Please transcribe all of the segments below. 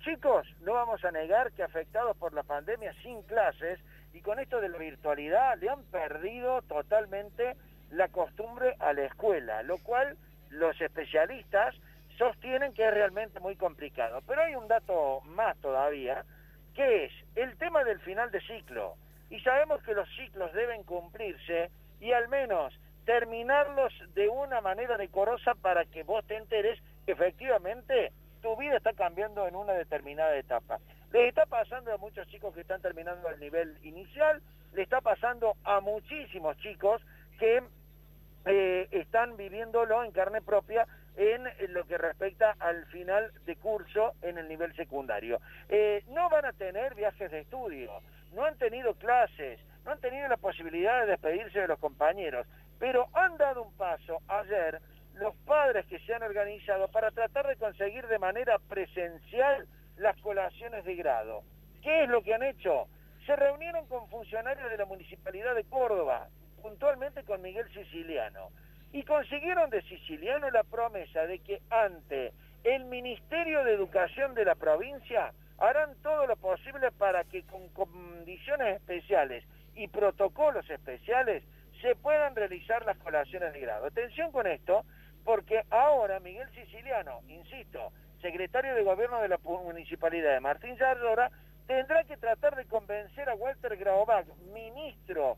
chicos, no vamos a negar que afectados por la pandemia sin clases y con esto de la virtualidad le han perdido totalmente la costumbre a la escuela, lo cual los especialistas sostienen que es realmente muy complicado. Pero hay un dato más todavía, que es el tema del final de ciclo. Y sabemos que los ciclos deben cumplirse y al menos terminarlos de una manera decorosa para que vos te enteres que efectivamente tu vida está cambiando en una determinada etapa. Les está pasando a muchos chicos que están terminando el nivel inicial, le está pasando a muchísimos chicos que eh, están viviéndolo en carne propia en, lo que respecta al final de curso en el nivel secundario. Eh, no van a tener viajes de estudio, no han tenido clases, no han tenido la posibilidad de despedirse de los compañeros, pero han dado un paso ayer los padres que se han organizado para tratar de conseguir de manera presencial las colaciones de grado. ¿Qué es lo que han hecho? Se reunieron con funcionarios de la Municipalidad de Córdoba, puntualmente con Miguel Siciliano, y consiguieron de Siciliano la promesa de que ante el Ministerio de Educación de la provincia harán todo lo posible para que con condiciones especiales y protocolos especiales se puedan realizar las colaciones de grado. Atención con esto, porque ahora Miguel Siciliano, insisto, secretario de gobierno de la municipalidad de Martín Yardora, tendrá que tratar de convencer a Walter Graubach, ministro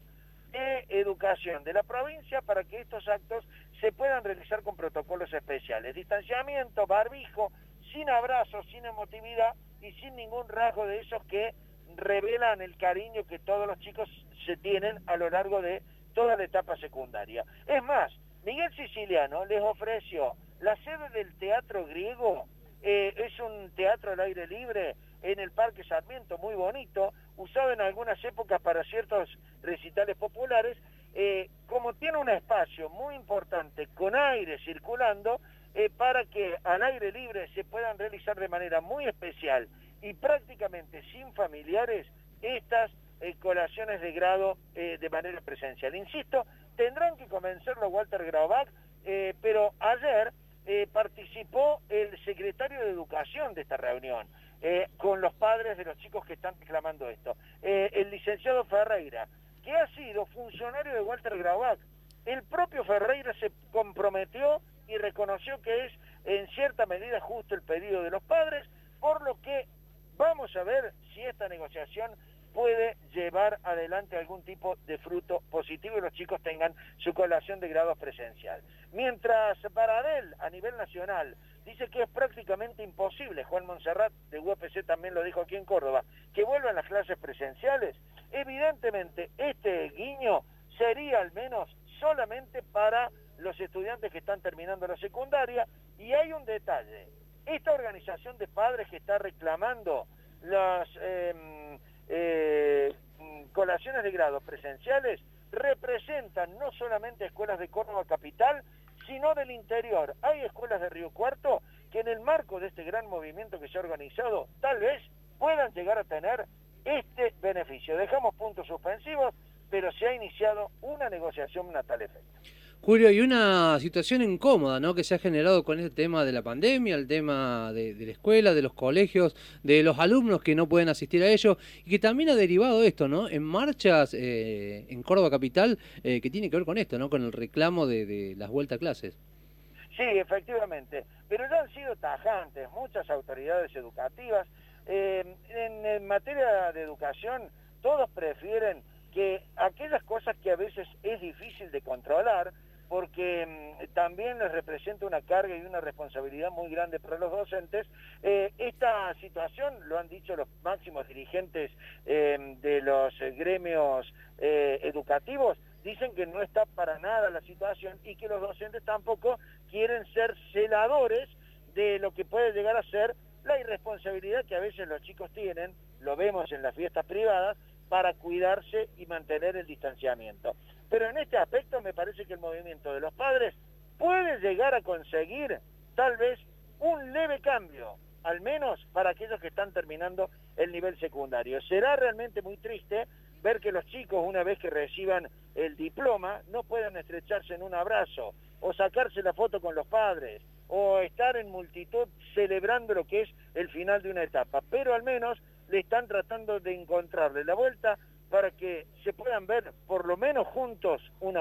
de Educación de la provincia, para que estos actos se puedan realizar con protocolos especiales. Distanciamiento, barbijo, sin abrazos, sin emotividad y sin ningún rasgo de esos que revelan el cariño que todos los chicos se tienen a lo largo de toda la etapa secundaria. Es más, Miguel Siciliano les ofreció la sede del teatro griego, eh, es un teatro al aire libre en el Parque Sarmiento, muy bonito, usado en algunas épocas para ciertos recitales populares, eh, como tiene un espacio muy importante con aire circulando, eh, para que al aire libre se puedan realizar de manera muy especial y prácticamente sin familiares estas colaciones de grado de manera presencial. Insisto, tendrán que convencerlo Walter Graubach, eh, pero ayer eh, participó el secretario de Educación de esta reunión, eh, con los padres de los chicos que están reclamando esto, el licenciado Ferreira, que ha sido funcionario de Walter Graubach. El propio Ferreira se comprometió y reconoció que es en cierta medida justo el pedido de los padres, por lo que vamos a ver si esta negociación puede adelante algún tipo de fruto positivo y los chicos tengan su colación de grados presencial. Mientras Baradel, a nivel nacional, dice que es prácticamente imposible, Juan Monserrat de UPC también lo dijo aquí en Córdoba, que vuelvan las clases presenciales, evidentemente este guiño sería al menos solamente para los estudiantes que están terminando la secundaria y hay un detalle, esta organización de padres que está reclamando las... Em, eh, colaciones de grado presenciales representan no solamente escuelas de Córdoba Capital, sino del interior. Hay escuelas de Río Cuarto que en el marco de este gran movimiento que se ha organizado, tal vez puedan llegar a tener este beneficio. Dejamos puntos suspensivos, pero se ha iniciado una negociación a tal efecto. Julio, y una situación incómoda ¿no? que se ha generado con este tema de la pandemia, el tema de, la escuela, de los colegios, de los alumnos que no pueden asistir a ello, y que también ha derivado esto, ¿no? En marchas eh, en Córdoba Capital, eh, que tiene que ver con esto, ¿no? Con el reclamo de, las vueltas a clases. Sí, efectivamente, pero ya han sido tajantes muchas autoridades educativas. Eh, en materia de educación, todos prefieren que aquellas cosas que a veces es difícil de controlar, porque mm, también les representa una carga y una responsabilidad muy grande para los docentes. Eh, esta situación, lo han dicho los máximos dirigentes eh, de los gremios eh, educativos, dicen que no está para nada la situación y que los docentes tampoco quieren ser celadores de lo que puede llegar a ser la irresponsabilidad que a veces los chicos tienen, lo vemos en las fiestas privadas, para cuidarse y mantener el distanciamiento. Pero en este aspecto me parece que el movimiento de los padres puede llegar a conseguir tal vez un leve cambio, al menos para aquellos que están terminando el nivel secundario. Será realmente muy triste ver que los chicos una vez que reciban el diploma no puedan estrecharse en un abrazo o sacarse la foto con los padres o estar en multitud celebrando lo que es el final de una etapa, pero al menos le están tratando de encontrarle la vuelta para que se puedan ver por lo menos juntos una